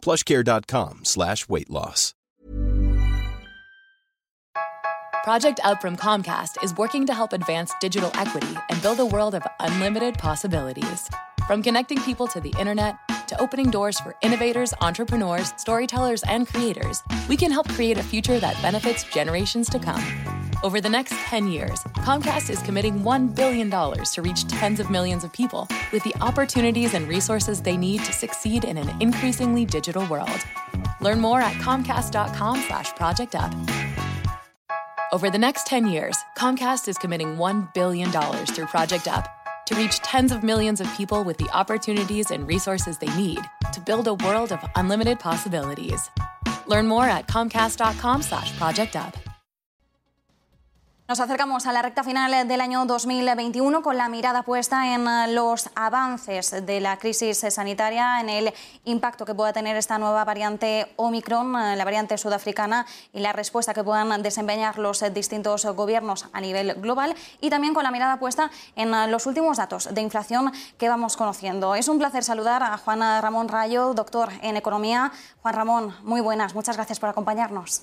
plushcare.com slash weight loss. Project Up from Comcast is working to help advance digital equity and build a world of unlimited possibilities. From connecting people to the internet to opening doors for innovators, entrepreneurs, storytellers, and creators, we can help create a future that benefits generations to come. Over the next 10 years, Comcast is committing $1 billion to reach tens of millions of people with the opportunities and resources they need to succeed in an increasingly digital world. Learn more at comcast.com slash project up. Over the next 10 years, Comcast is committing $1 billion through Project Up to reach tens of millions of people with the opportunities and resources they need to build a world of unlimited possibilities. Learn more at comcast.com slash project up. Nos acercamos a la recta final del año 2021 con la mirada puesta en eh, los avances de la crisis sanitaria, en el impacto que pueda tener esta nueva variante Omicron, eh, la variante sudafricana, y la respuesta que puedan desempeñar los distintos gobiernos a nivel global, y también con la mirada puesta en eh, los últimos datos de inflación que vamos conociendo. Es un placer saludar a Juan Ramón Rayo, doctor en Economía. Juan Ramón, muy buenas, muchas gracias por acompañarnos.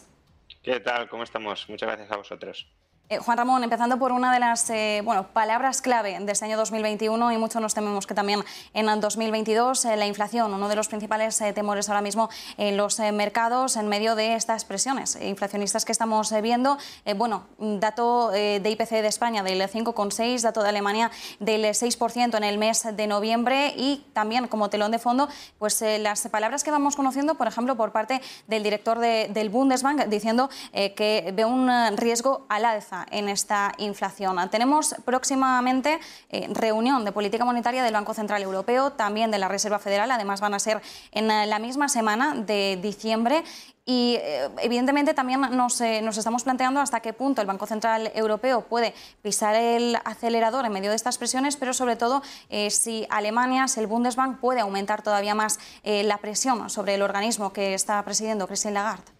¿Qué tal? ¿Cómo estamos? Muchas gracias a vosotros. Eh, Juan Ramón, empezando por una de las eh, palabras clave de este año 2021 y mucho nos tememos que también en el 2022 eh, la inflación, uno de los principales temores ahora mismo en los mercados en medio de estas presiones inflacionistas que estamos viendo. bueno, dato de IPC de España del 5,6, dato de Alemania del 6% en el mes de noviembre y también como telón de fondo, pues las palabras que vamos conociendo, por ejemplo, por parte del director del Bundesbank diciendo que ve un riesgo al alza en esta inflación. Tenemos próximamente eh, reunión de política monetaria del Banco Central Europeo, también de la Reserva Federal, además van a ser en eh, la misma semana de diciembre. Y eh, evidentemente también nos, nos, estamos planteando hasta qué punto el Banco Central Europeo puede pisar el acelerador en medio de estas presiones, pero sobre todo si Alemania, si el Bundesbank puede aumentar todavía más la presión sobre el organismo que está presidiendo Christine Lagarde.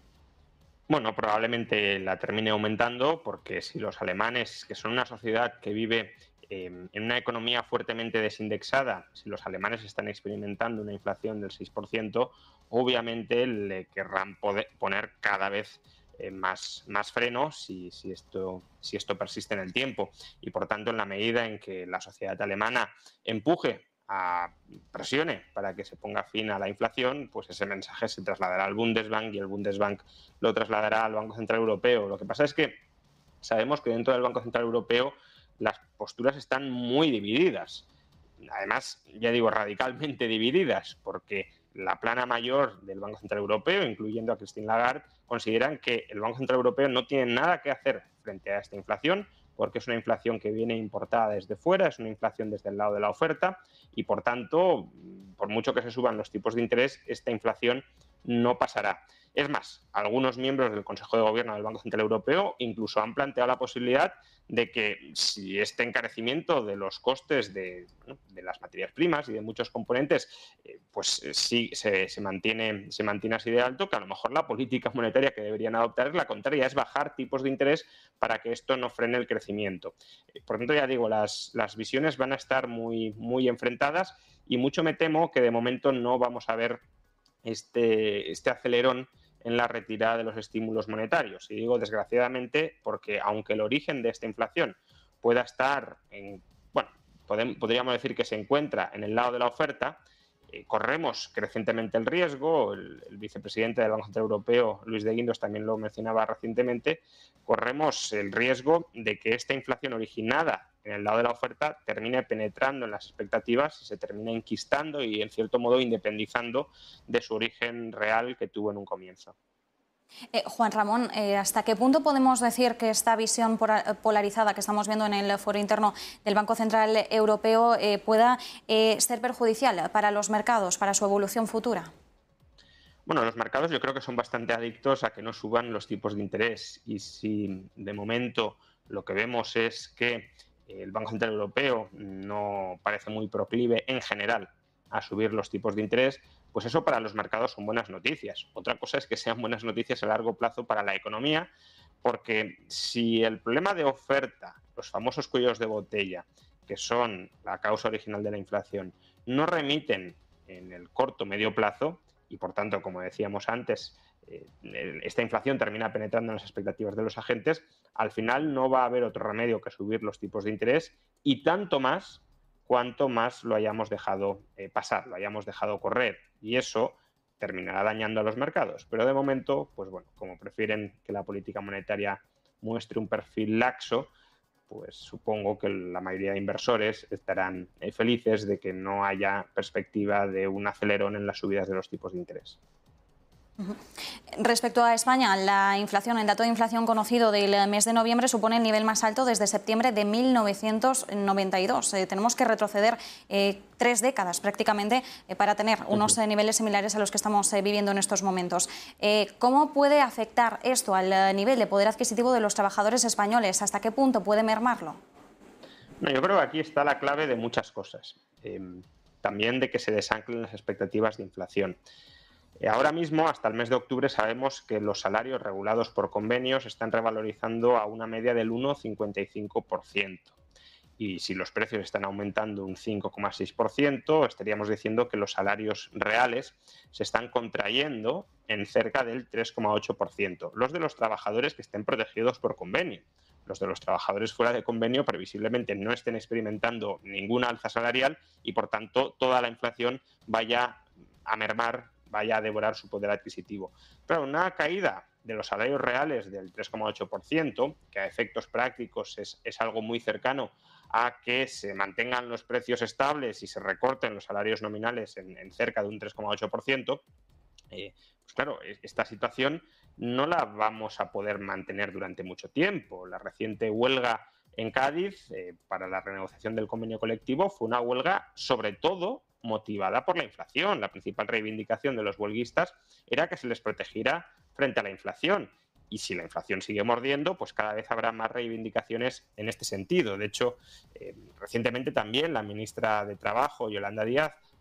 Bueno, probablemente la termine aumentando porque si los alemanes, que son una sociedad que vive em, en una economía fuertemente desindexada, si los alemanes están experimentando una inflación del 6%, obviamente le querrán poner cada vez eh, más, más si esto persiste en el tiempo. Y por tanto, en la medida en que la sociedad alemana empuje a, presione para que se ponga fin a la inflación, pues ese mensaje se trasladará al Bundesbank y el Bundesbank lo trasladará al Banco Central Europeo. Lo que pasa es que sabemos que dentro del Banco Central Europeo las posturas están muy divididas. Además, ya digo, radicalmente divididas, porque la plana mayor del Banco Central Europeo, incluyendo a Christine Lagarde, consideran que el Banco Central Europeo no tiene nada que hacer frente a esta inflación, porque es una inflación que viene importada desde fuera, es una inflación desde el lado de la oferta y por tanto, por mucho que se suban los tipos de interés, esta inflación no pasará. Es más, algunos miembros del Consejo de Gobierno del Banco Central Europeo incluso han planteado la posibilidad de que si este encarecimiento de los costes de, las materias primas y de muchos componentes, eh, pues eh, sí se, mantiene, así de alto, que a lo mejor la política monetaria que deberían adoptar es la contraria, es bajar tipos de interés para que esto no frene el crecimiento. Eh, por tanto, ya digo, las, las visiones van a estar muy, muy enfrentadas y mucho me temo que de momento no vamos a ver este, este acelerón en la retirada de los estímulos monetarios. Y digo desgraciadamente porque aunque el origen de esta inflación pueda estar en, bueno, podríamos decir que se encuentra en el lado de la oferta, corremos crecientemente el riesgo, el, vicepresidente del Banco Central Europeo, Luis de Guindos, también lo mencionaba recientemente, corremos el riesgo de que esta inflación originada en el lado de la oferta termine penetrando en las expectativas y se termine enquistando y, en cierto modo, independizando de su origen real que tuvo en un comienzo. Eh, Juan Ramón, eh, ¿hasta qué punto podemos decir que esta visión polarizada que estamos viendo en el foro interno del Banco Central Europeo eh, pueda ser perjudicial para los mercados, para su evolución futura? Bueno, los mercados yo creo que son bastante adictos a que no suban los tipos de interés y si de momento lo que vemos es que el Banco Central Europeo no parece muy proclive en general a subir los tipos de interés, pues eso para los mercados son buenas noticias. Otra cosa es que sean buenas noticias a largo plazo para la economía, porque si el problema de oferta, los famosos cuellos de botella, que son la causa original de la inflación, no remiten en el corto medio plazo, y por tanto, como decíamos antes, eh, esta inflación termina penetrando en las expectativas de los agentes, al final no va a haber otro remedio que subir los tipos de interés y tanto más cuanto más lo hayamos dejado eh, pasar, lo hayamos dejado correr. Y eso terminará dañando a los mercados. Pero de momento, pues bueno, como prefieren que la política monetaria muestre un perfil laxo, pues supongo que la mayoría de inversores estarán eh, felices de que no haya perspectiva de un acelerón en las subidas de los tipos de interés. Respecto a España, la inflación, el dato de inflación conocido del mes de noviembre supone el nivel más alto desde septiembre de 1992. Eh, tenemos que retroceder eh, tres décadas prácticamente eh, para tener unos niveles similares a los que estamos viviendo en estos momentos. ¿Cómo puede afectar esto al nivel de poder adquisitivo de los trabajadores españoles? ¿Hasta qué punto puede mermarlo? yo creo que aquí está la clave de muchas cosas. también de que se desanclen las expectativas de inflación. Eh, ahora mismo, hasta el mes de octubre, sabemos que los salarios regulados por convenios están revalorizando a una media del 1,55%. Y si los precios están aumentando un 5,6%, estaríamos diciendo que los salarios reales se están contrayendo en cerca del 3,8%. Los de los trabajadores que estén protegidos por convenio. Los de los trabajadores fuera de convenio previsiblemente no estén experimentando ninguna alza salarial y por tanto toda la inflación vaya a mermar vaya a devorar su poder adquisitivo. Pero una caída de los salarios reales del 3,8%, que a efectos prácticos es, algo muy cercano a que se mantengan los precios estables y se recorten los salarios nominales en, cerca de un 3,8%, eh, pues claro, e, esta situación no la vamos a poder mantener durante mucho tiempo. La reciente huelga en Cádiz eh, para la renegociación del convenio colectivo fue una huelga sobre todo motivada por la inflación. La principal reivindicación de los huelguistas era que se les protegiera frente a la inflación. Y si la inflación sigue mordiendo, pues cada vez habrá más reivindicaciones en este sentido. De hecho, eh, recientemente también la ministra de Trabajo, Yolanda Díaz,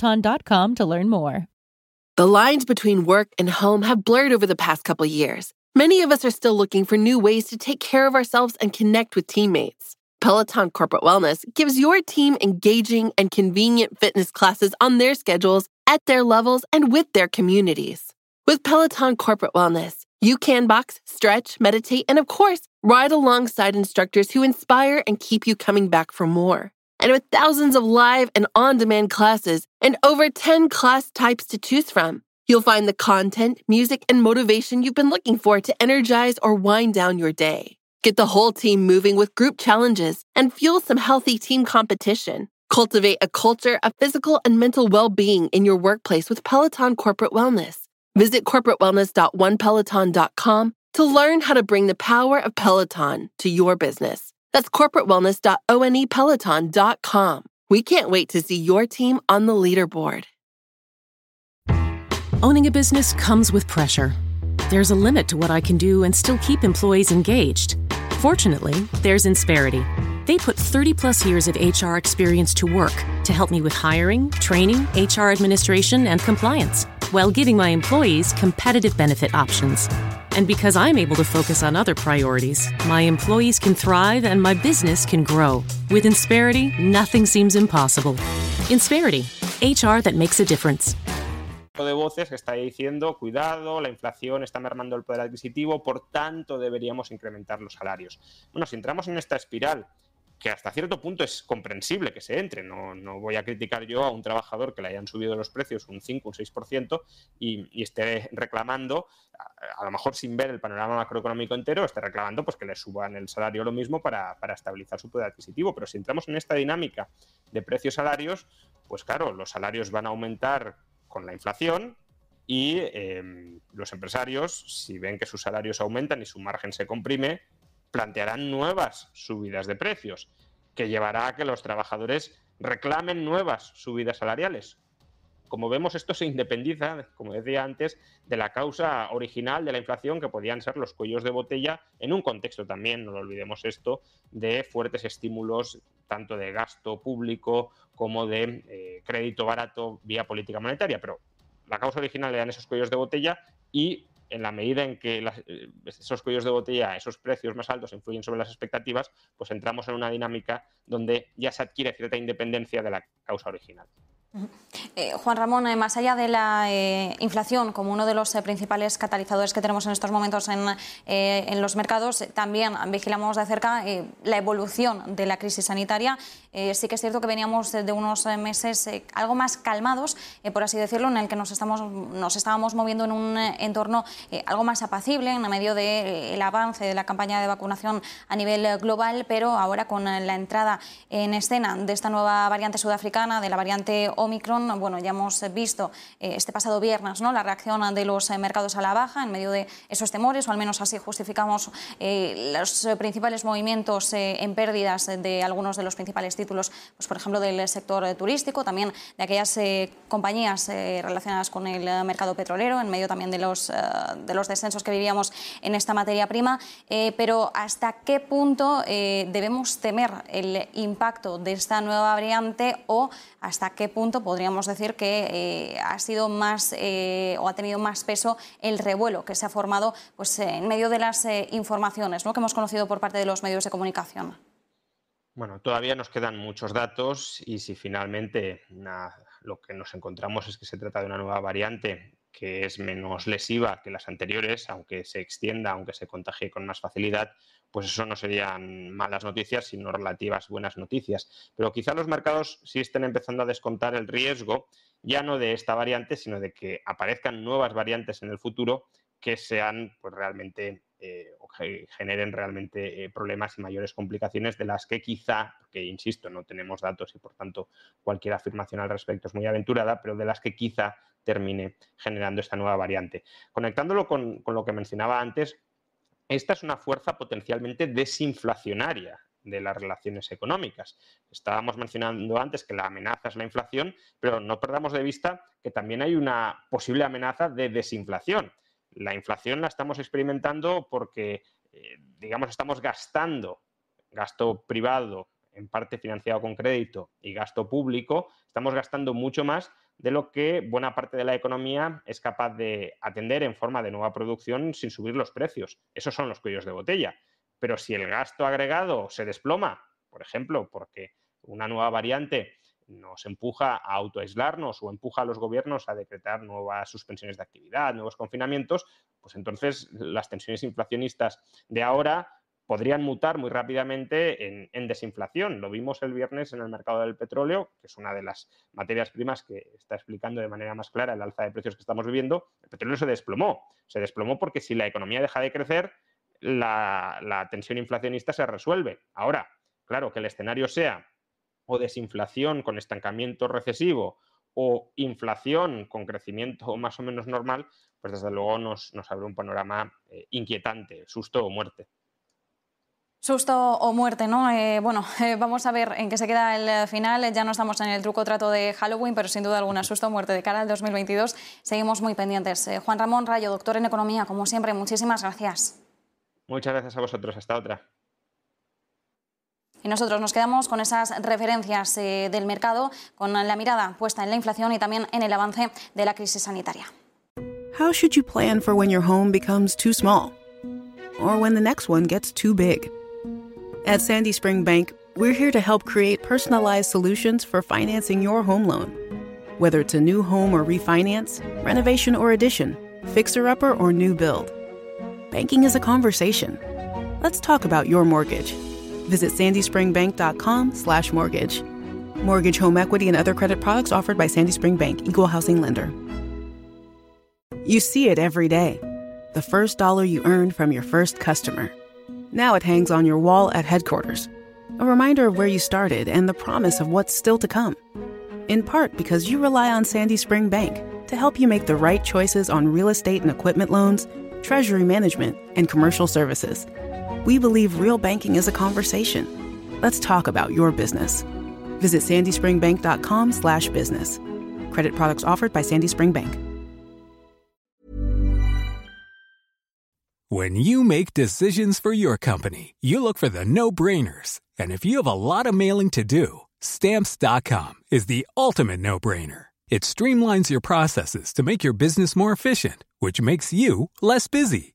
Peloton.com to learn more. The lines between work and home have blurred over the past couple years. Many of us are still looking for new ways to take care of ourselves and connect with teammates. Peloton Corporate Wellness gives your team engaging and convenient fitness classes on their schedules, at their levels, and with their communities. With Peloton Corporate Wellness, you can box, stretch, meditate, and of course, ride alongside instructors who inspire and keep you coming back for more. And with thousands of live and on demand classes and over 10 class types to choose from, you'll find the content, music, and motivation you've been looking for to energize or wind down your day. Get the whole team moving with group challenges and fuel some healthy team competition. Cultivate a culture of physical and mental well being in your workplace with Peloton Corporate Wellness. Visit corporatewellness.onepeloton.com to learn how to bring the power of Peloton to your business. That's corporatewellness.onepeloton.com. We can't wait to see your team on the leaderboard. Owning a business comes with pressure. There's a limit to what I can do and still keep employees engaged. Fortunately, there's Insperity. They put 30 plus years of HR experience to work to help me with hiring, training, HR administration, and compliance, while giving my employees competitive benefit options. And because I'm able to focus on other priorities, my employees can thrive and my business can grow. With Insperity, nothing seems impossible. Insperity, HR that makes a difference. de voces que está diciendo, cuidado, la inflación está mermando el poder adquisitivo, por tanto deberíamos incrementar los salarios. Bueno, si entramos en esta espiral que hasta cierto punto es comprensible que se entre. No, no, voy a criticar yo a un trabajador que le hayan subido los precios un 5, un 6% y, y esté reclamando, a, lo mejor sin ver el panorama macroeconómico entero, esté reclamando pues, que le suban el salario lo mismo para, para estabilizar su poder adquisitivo. Pero si entramos en esta dinámica de precios salarios, pues claro, los salarios van a aumentar con la inflación, y em, los empresarios, si ven que sus salarios aumentan y su margen se comprime, plantearán nuevas subidas de precios, que llevará a que los trabajadores reclamen nuevas subidas salariales. Como vemos, esto se independiza, como decía antes, de la causa original de la inflación, que podían ser los cuellos de botella, en un contexto también, no lo olvidemos esto, de fuertes estímulos tanto de gasto público como de eh, crédito barato vía política monetaria. Pero la causa original eran esos cuellos de botella y en la medida en que eh, esos cuellos de botella, esos precios más altos influyen sobre las expectativas, pues entramos en una dinámica donde ya se adquiere cierta independencia de la causa original. Eh, Juan Ramón, eh, más allá de la eh, inflación como uno de los principales catalizadores que tenemos en estos momentos en, los mercados, también vigilamos de cerca la evolución de la crisis sanitaria. sí que es cierto que veníamos de unos meses algo más calmados, por así decirlo, en el que nos estábamos moviendo en un entorno algo más apacible en medio del avance de la campaña de vacunación a nivel global, pero ahora con la entrada en escena de esta nueva variante sudafricana, de la variante Omicron, bueno, ya hemos visto eh, este pasado viernes ¿no? la reacción de los eh, mercados a la baja en medio de esos temores, o al menos así justificamos eh, los principales movimientos en pérdidas de algunos de los principales títulos, pues, por ejemplo, del sector turístico, también de aquellas compañías relacionadas con el mercado petrolero, en medio también de los, de los descensos que vivíamos en esta materia prima. pero ¿hasta qué punto debemos temer el impacto de esta nueva variante o hasta qué punto podríamos decir que eh, ha sido más eh, o ha tenido más peso el revuelo que se ha formado pues, en medio de las eh, informaciones ¿no? que hemos conocido por parte de los medios de comunicación. Bueno, todavía nos quedan muchos datos y si finalmente lo que nos encontramos es que se trata de una nueva variante que es menos lesiva que las anteriores, aunque se extienda, aunque se contagie con más facilidad, pues eso no serían malas noticias, sino relativas buenas noticias. Pero quizá los mercados sí estén empezando a descontar el riesgo, ya no de esta variante, sino de que aparezcan nuevas variantes en el futuro que sean pues, realmente eh, que generen realmente eh, problemas y mayores complicaciones de las que quizá, porque insisto, no tenemos datos y por tanto cualquier afirmación al respecto es muy aventurada, pero de las que quizá termine generando esta nueva variante. Conectándolo con, con lo que mencionaba antes, esta es una fuerza potencialmente desinflacionaria de las relaciones económicas. Estábamos mencionando antes que la amenaza es la inflación, pero no perdamos de vista que también hay una posible amenaza de desinflación. La inflación la estamos experimentando porque, eh, digamos, estamos gastando gasto privado, en parte financiado con crédito, y gasto público, estamos gastando mucho más de lo que buena parte de la economía es capaz de atender en forma de nueva producción sin subir los precios. Esos son los cuellos de botella. Pero si el gasto agregado se desploma, por ejemplo, porque una nueva variante nos empuja a autoaislarnos o empuja a los gobiernos a decretar nuevas suspensiones de actividad, nuevos confinamientos, pues entonces las tensiones inflacionistas de ahora podrían mutar muy rápidamente en, desinflación. Lo vimos el viernes en el mercado del petróleo, que es una de las materias primas que está explicando de manera más clara el alza de precios que estamos viviendo. El petróleo se desplomó. Se desplomó porque si la economía deja de crecer, la, la tensión inflacionista se resuelve. Ahora, claro, que el escenario sea o desinflación con estancamiento recesivo o inflación con crecimiento más o menos normal, pues desde luego nos, abre un panorama eh, inquietante, susto o muerte. Susto o muerte, ¿no? Eh, bueno, eh, vamos a ver en qué se queda el final. Ya no estamos en el truco trato de Halloween, pero sin duda alguna susto o muerte de cara al 2022. Seguimos muy pendientes. Eh, Juan Ramón Rayo, doctor en Economía, como siempre, muchísimas gracias. Muchas gracias a vosotros. Hasta otra. Y nosotros nos quedamos con esas referencias eh, del mercado, con la mirada puesta en la inflación y también en el avance de la crisis sanitaria. How should you plan for when your home becomes too small? Or when the next one gets too big? At Sandy Spring Bank, we're here to help create personalized solutions for financing your home loan. Whether it's a new home or refinance, renovation or addition, fixer upper or new build. Banking is a conversation. Let's talk about your mortgage. Visit sandyspringbank.com slash mortgage. Mortgage, home equity, and other credit products offered by Sandy Spring Bank, Equal Housing Lender. You see it every day. The first dollar you earned from your first customer. Now it hangs on your wall at headquarters. A reminder of where you started and the promise of what's still to come. In part because you rely on Sandy Spring Bank to help you make the right choices on real estate and equipment loans, treasury management, and commercial services. We believe real banking is a conversation. Let's talk about your business. Visit sandyspringbank.com slash business. Credit products offered by Sandy Spring Bank. When you make decisions for your company, you look for the no-brainers. And if you have a lot of mailing to do, stamps.com is the ultimate no-brainer. It streamlines your processes to make your business more efficient, which makes you less busy.